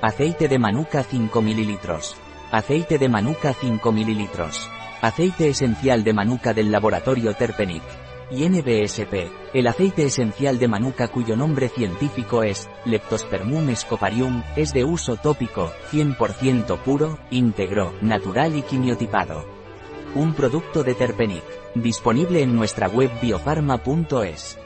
Aceite de manuka 5 ml. Aceite de manuka 5 ml. Aceite esencial de manuka del laboratorio Terpenic. Y NBSP, el aceite esencial de manuka cuyo nombre científico es Leptospermum scoparium, es de uso tópico, 100% puro, íntegro, natural y quimiotipado. Un producto de Terpenic, disponible en nuestra web biofarma.es.